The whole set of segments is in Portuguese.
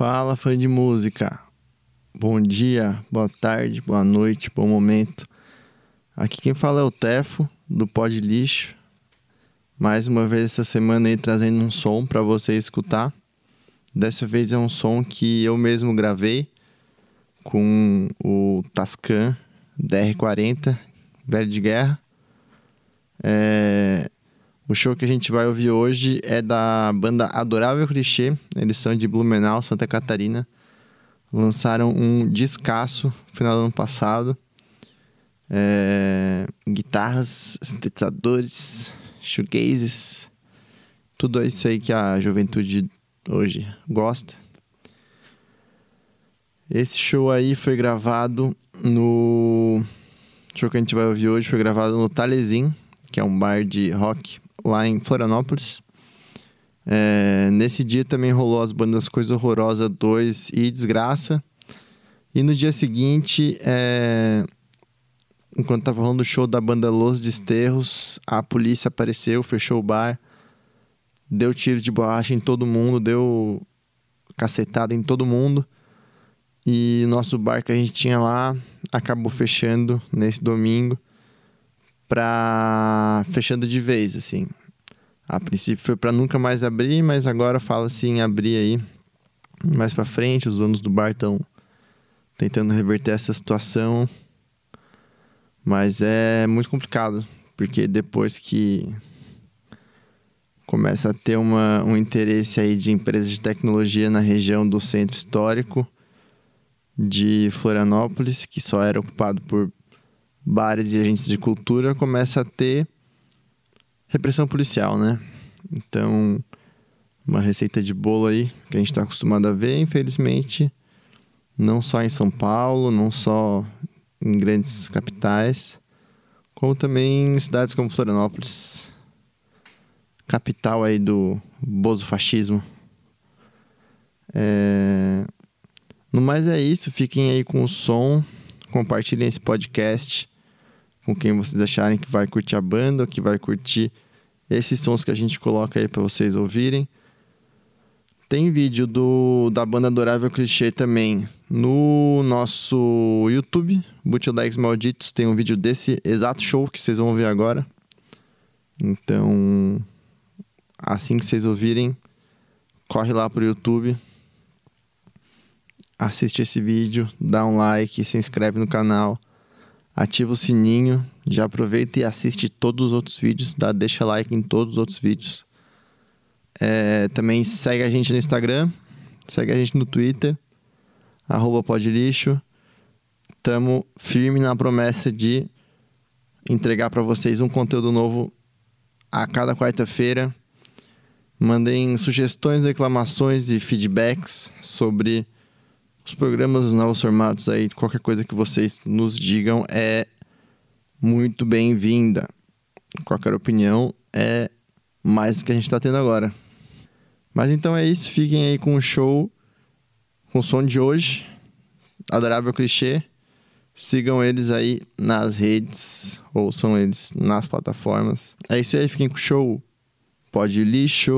Fala, fã de música. Bom dia, boa tarde, boa noite, bom momento. Aqui quem fala é o Tefo, do Pod Lixo. Mais uma vez essa semana aí trazendo um som para você escutar. Dessa vez é um som que eu mesmo gravei com o Tascan DR40, velho de guerra. É... O show que a gente vai ouvir hoje é da banda Adorável Clichê. Eles são de Blumenau, Santa Catarina. Lançaram um discaço no final do ano passado. É... Guitarras, sintetizadores, shoegazes. Tudo isso aí que a juventude hoje gosta. Esse show aí foi gravado no. O show que a gente vai ouvir hoje foi gravado no Talezin, que é um bar de rock lá em Florianópolis. É, nesse dia também rolou as bandas Coisa Horrorosa 2 e Desgraça. E no dia seguinte, é, enquanto tava rolando o show da banda Los Desterros, a polícia apareceu, fechou o bar, deu tiro de borracha em todo mundo, deu cacetada em todo mundo. E o nosso bar que a gente tinha lá acabou fechando nesse domingo para fechando de vez, assim. A princípio foi para nunca mais abrir, mas agora fala assim abrir aí mais para frente. Os donos do bar estão tentando reverter essa situação, mas é muito complicado porque depois que começa a ter uma, um interesse aí de empresas de tecnologia na região do centro histórico de Florianópolis, que só era ocupado por bares e agentes de cultura, começa a ter repressão policial, né? Então, uma receita de bolo aí que a gente está acostumado a ver, infelizmente, não só em São Paulo, não só em grandes capitais, como também em cidades como Florianópolis, capital aí do bozo fascismo. É... No mais é isso, fiquem aí com o som, compartilhem esse podcast com quem vocês acharem que vai curtir a banda, que vai curtir esses sons que a gente coloca aí para vocês ouvirem. Tem vídeo do, da banda Adorável Clichê também no nosso YouTube, Bootlegs Malditos. Tem um vídeo desse exato show que vocês vão ver agora. Então, assim que vocês ouvirem, corre lá pro YouTube, assiste esse vídeo, dá um like, se inscreve no canal ativa o sininho, já aproveita e assiste todos os outros vídeos, dá, deixa like em todos os outros vídeos. É, também segue a gente no Instagram, segue a gente no Twitter, arroba podlixo. Tamo firme na promessa de entregar para vocês um conteúdo novo a cada quarta-feira. Mandem sugestões, reclamações e feedbacks sobre os programas, os novos formatos aí, qualquer coisa que vocês nos digam é muito bem-vinda. Qualquer opinião é mais do que a gente está tendo agora. Mas então é isso, fiquem aí com o show, com o som de hoje, Adorável Clichê. Sigam eles aí nas redes, ouçam eles nas plataformas. É isso aí, fiquem com o show. Pode lixo.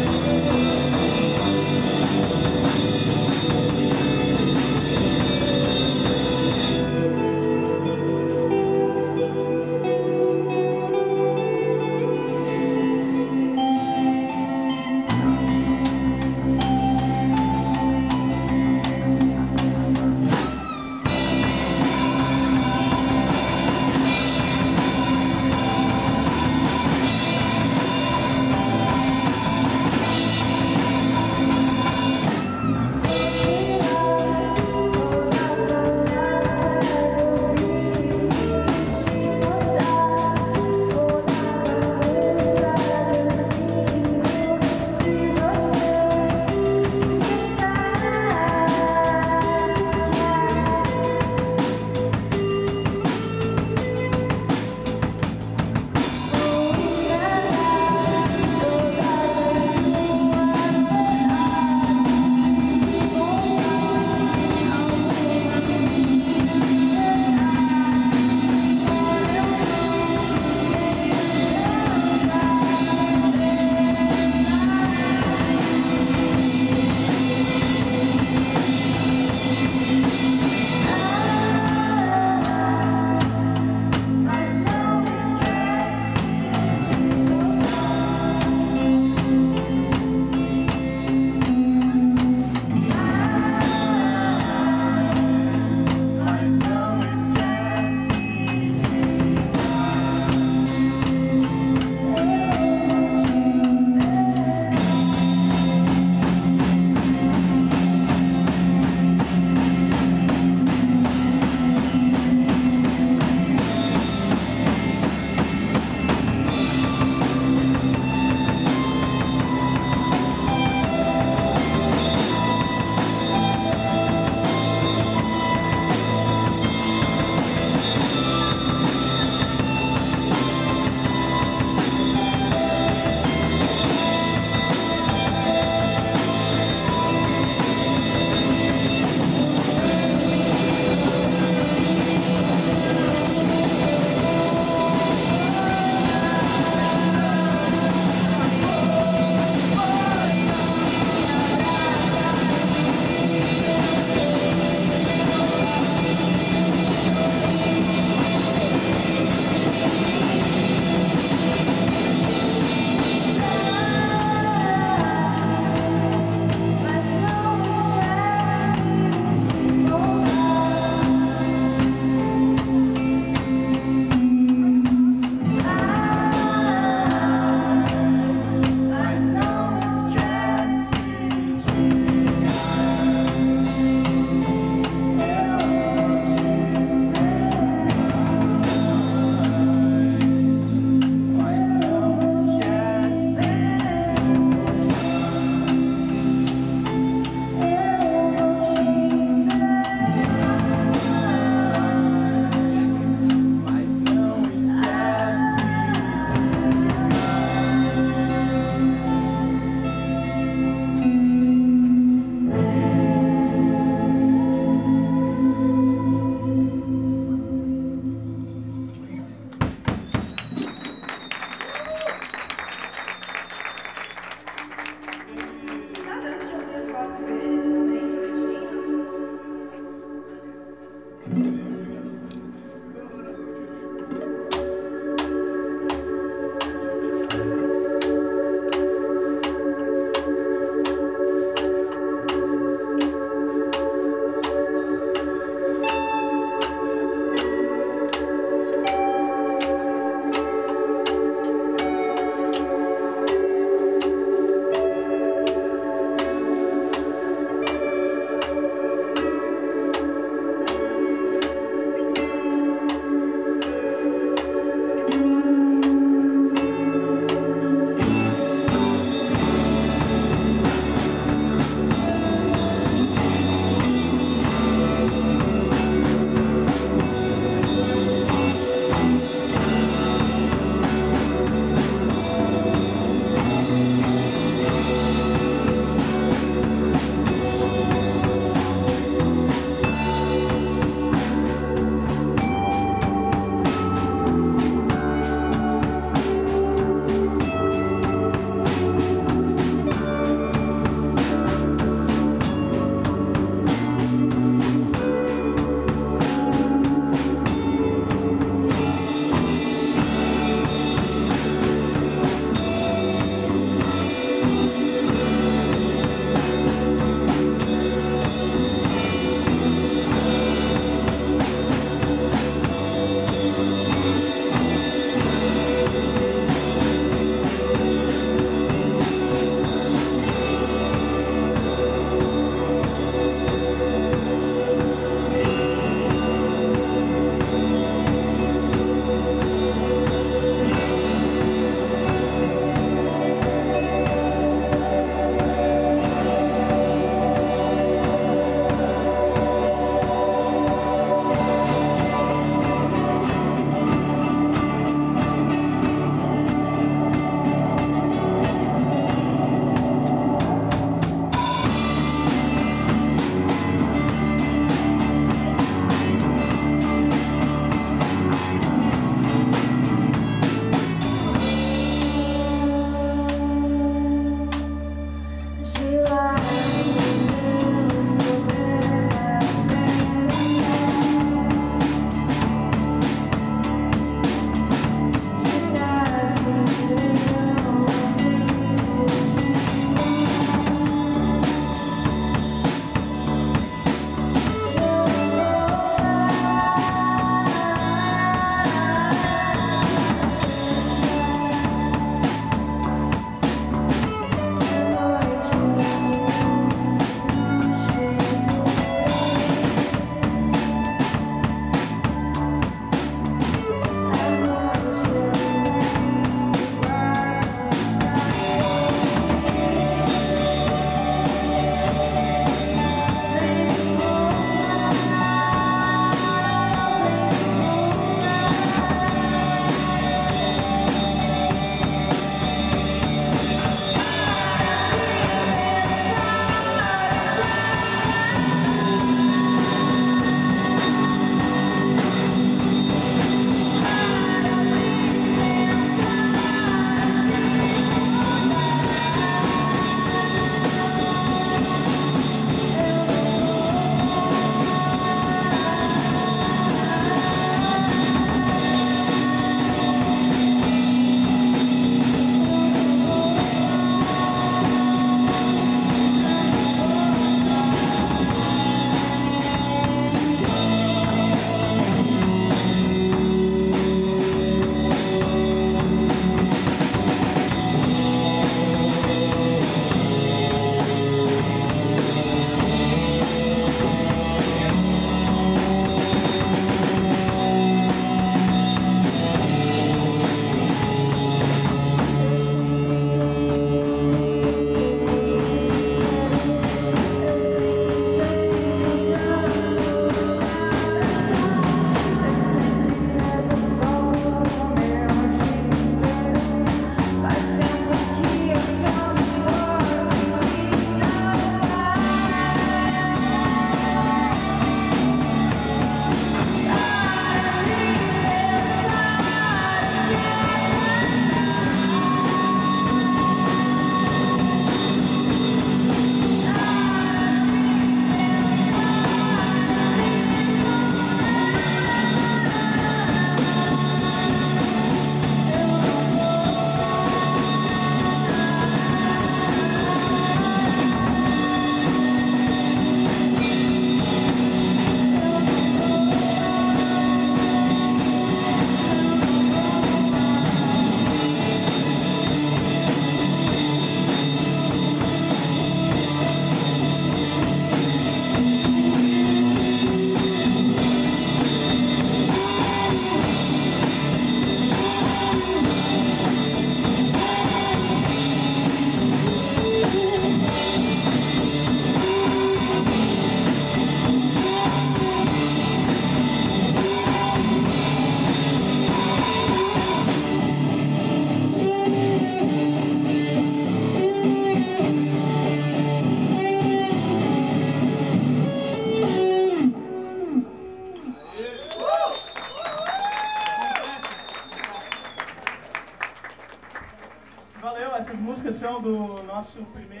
Do nosso primeiro.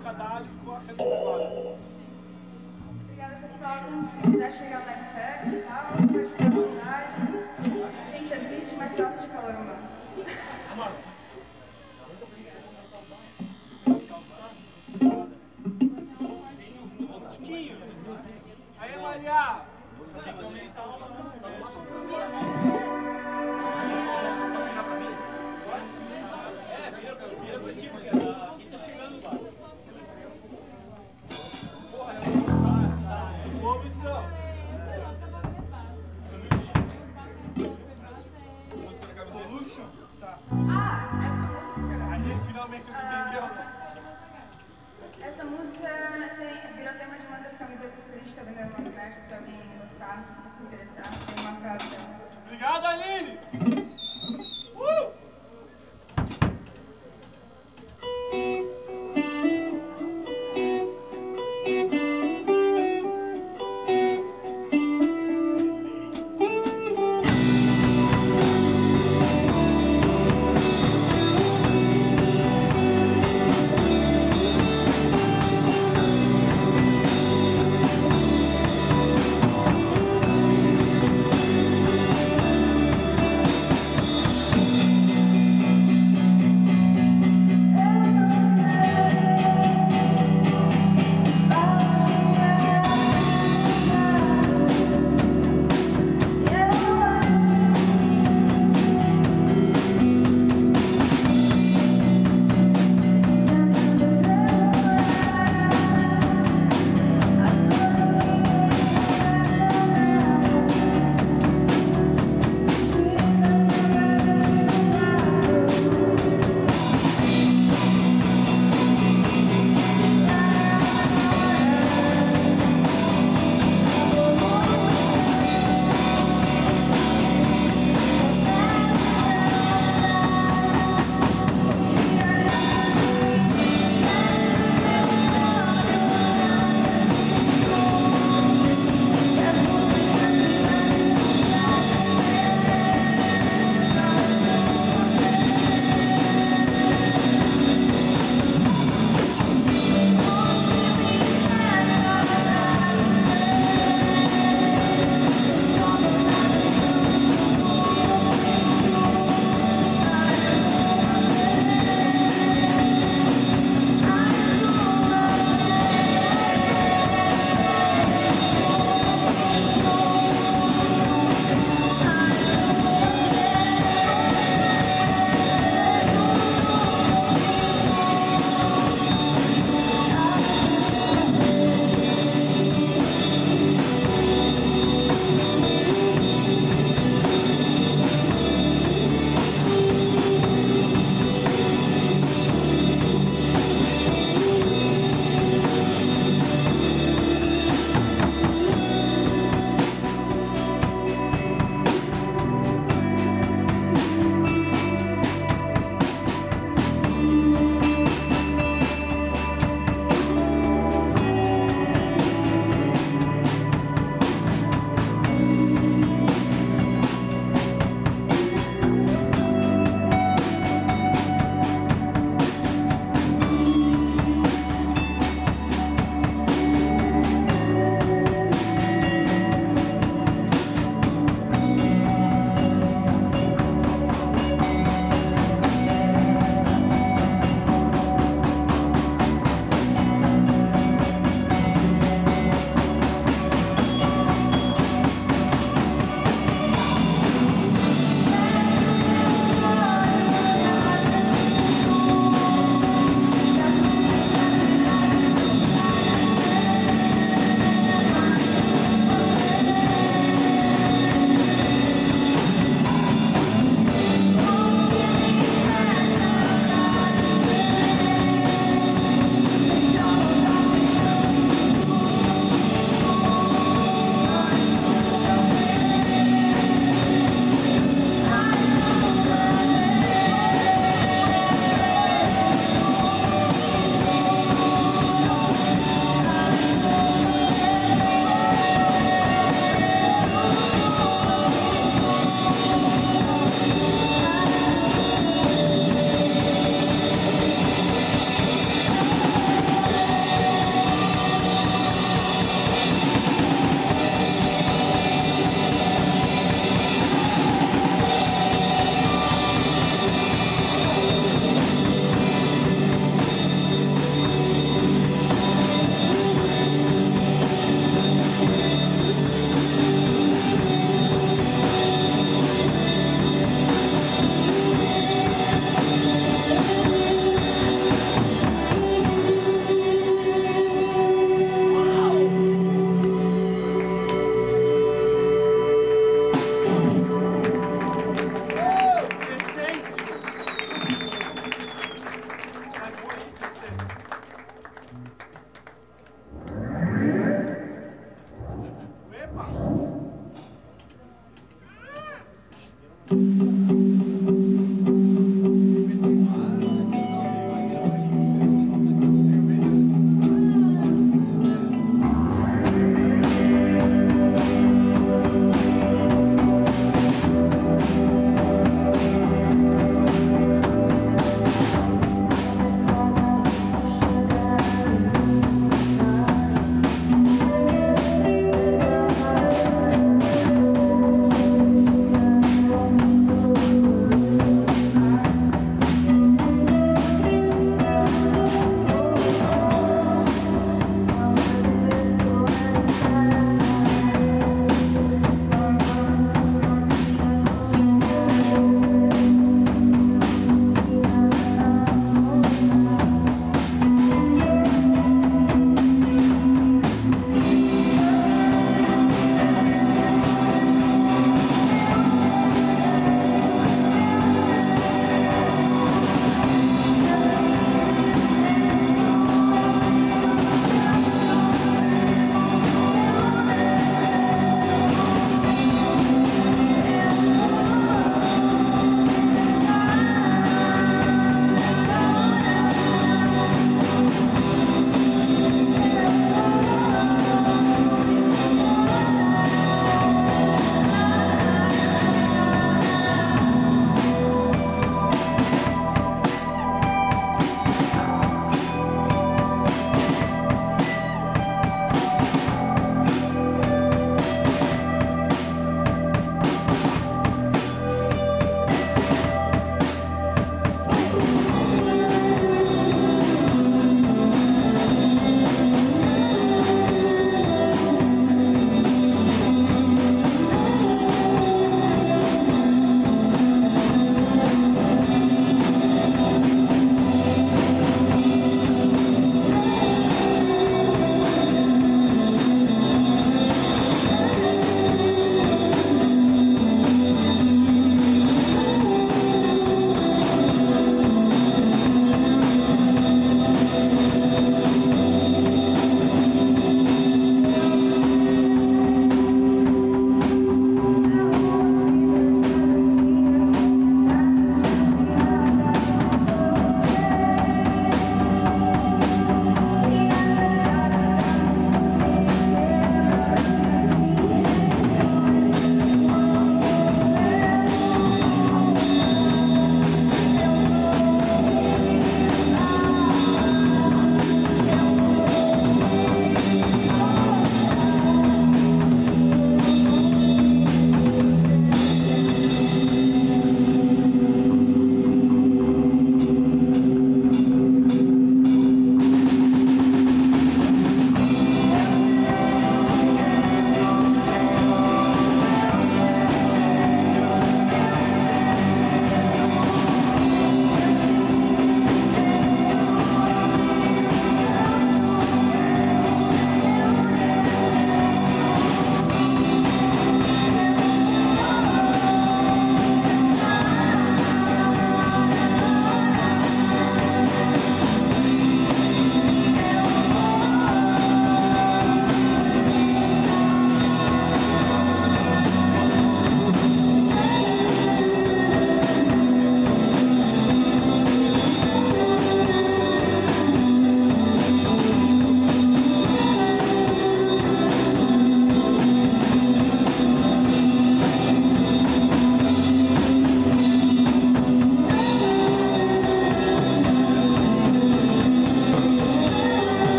trocadilho com a camisa clara. Obrigada, pessoal. Se quiser chegar mais perto e tal, pode ficar à vontade. Gente, é triste, mas gosta de calor humano. Mano. se interessar, tem uma frase. Obrigado, Aline!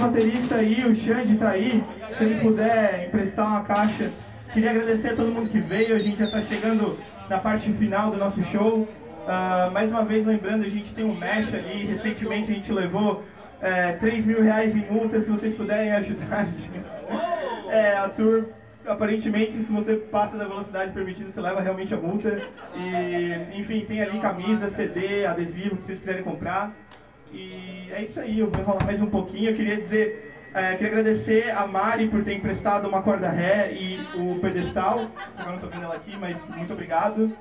Baterista aí, o Xande tá aí. Se ele puder emprestar uma caixa. Queria agradecer a todo mundo que veio. A gente já está chegando na parte final do nosso show. Uh, mais uma vez lembrando, a gente tem um mesh ali. Recentemente a gente levou é, 3 mil reais em multa. Se vocês puderem ajudar. é, a tour aparentemente, se você passa da velocidade permitida, você leva realmente a multa. E, enfim, tem ali camisa, CD, adesivo, que vocês quiserem comprar. E é isso aí, eu vou enrolar mais um pouquinho. Eu queria dizer, é, queria agradecer a Mari por ter emprestado uma corda ré e o pedestal. Agora não estou vendo ela aqui, mas muito obrigado.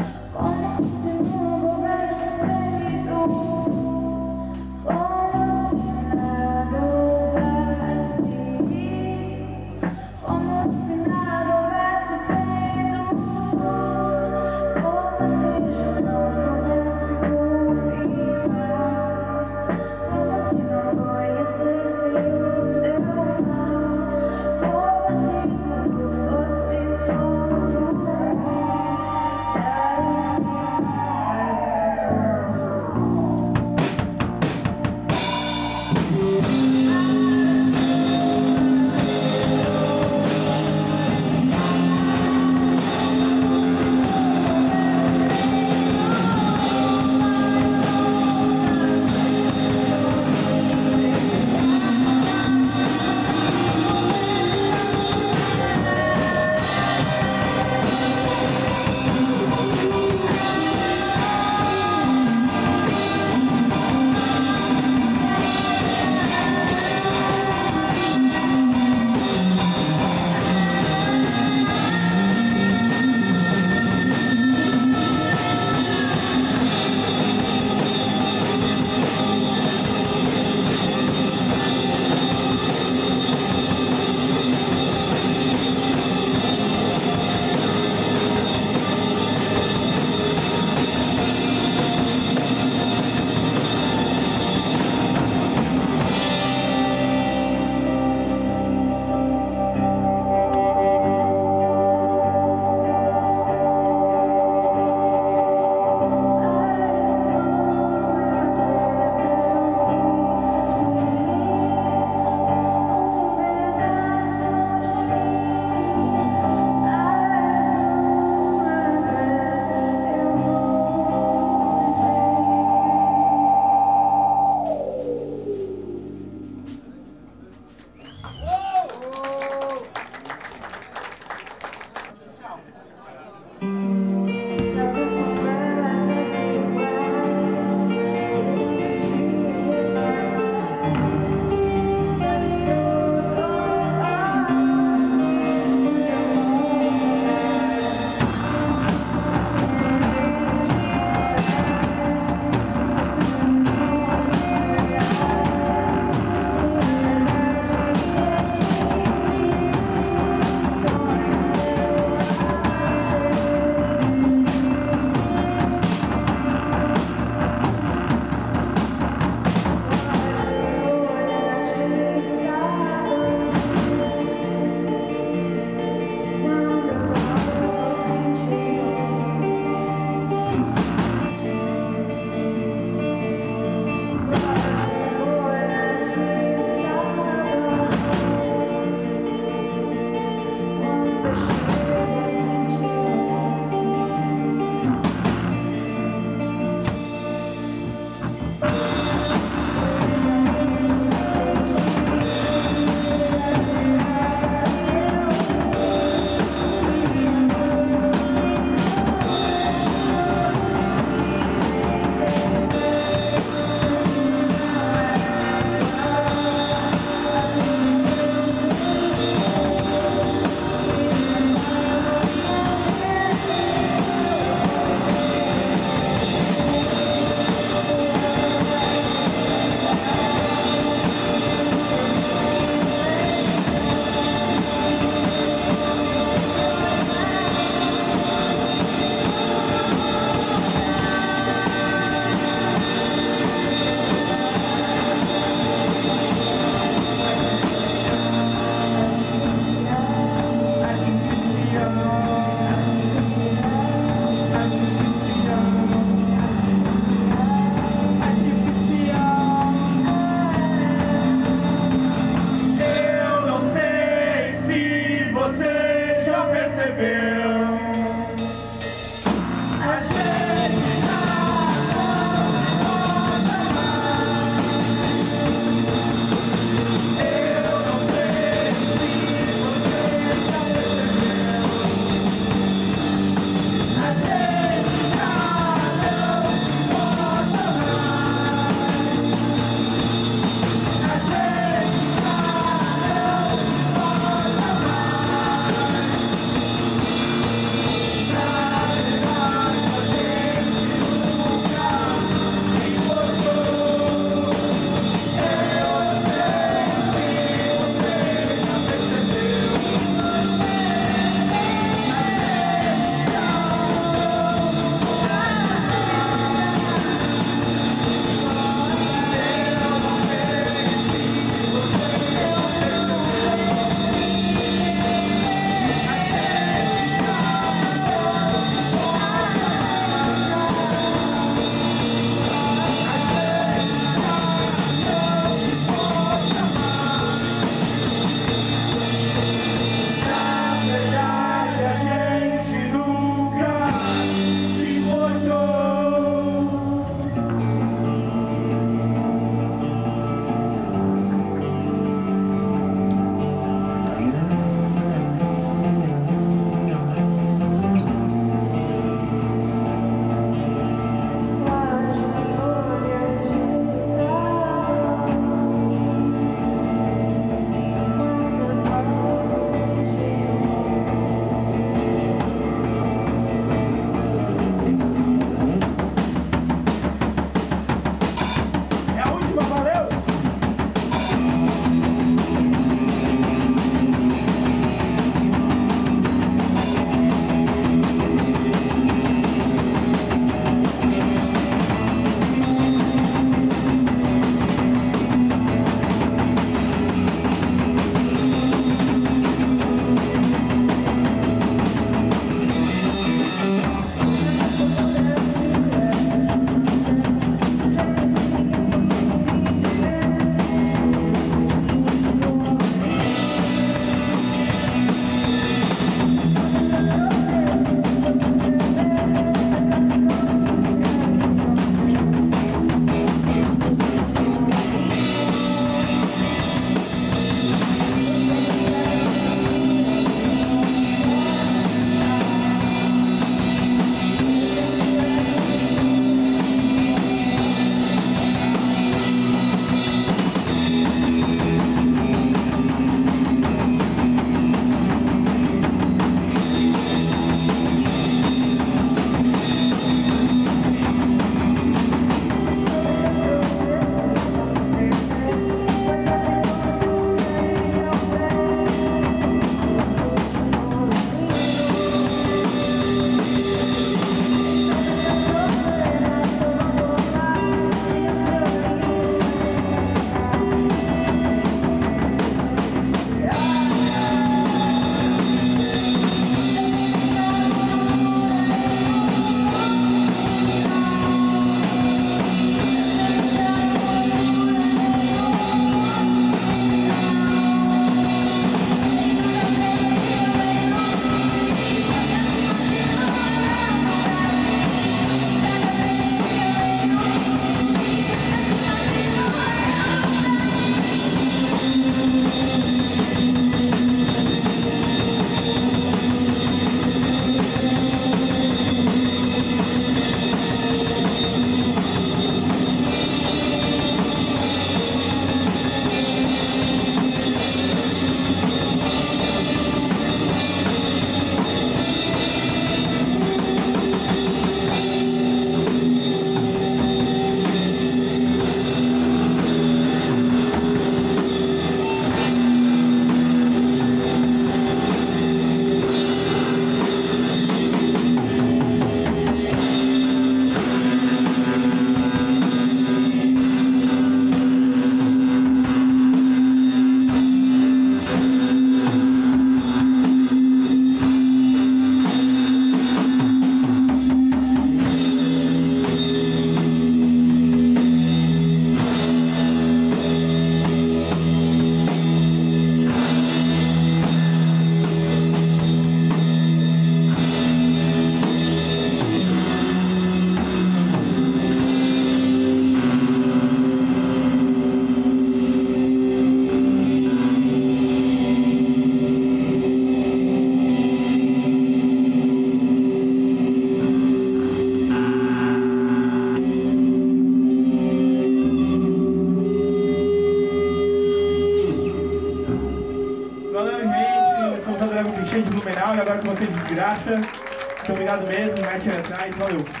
Valeu.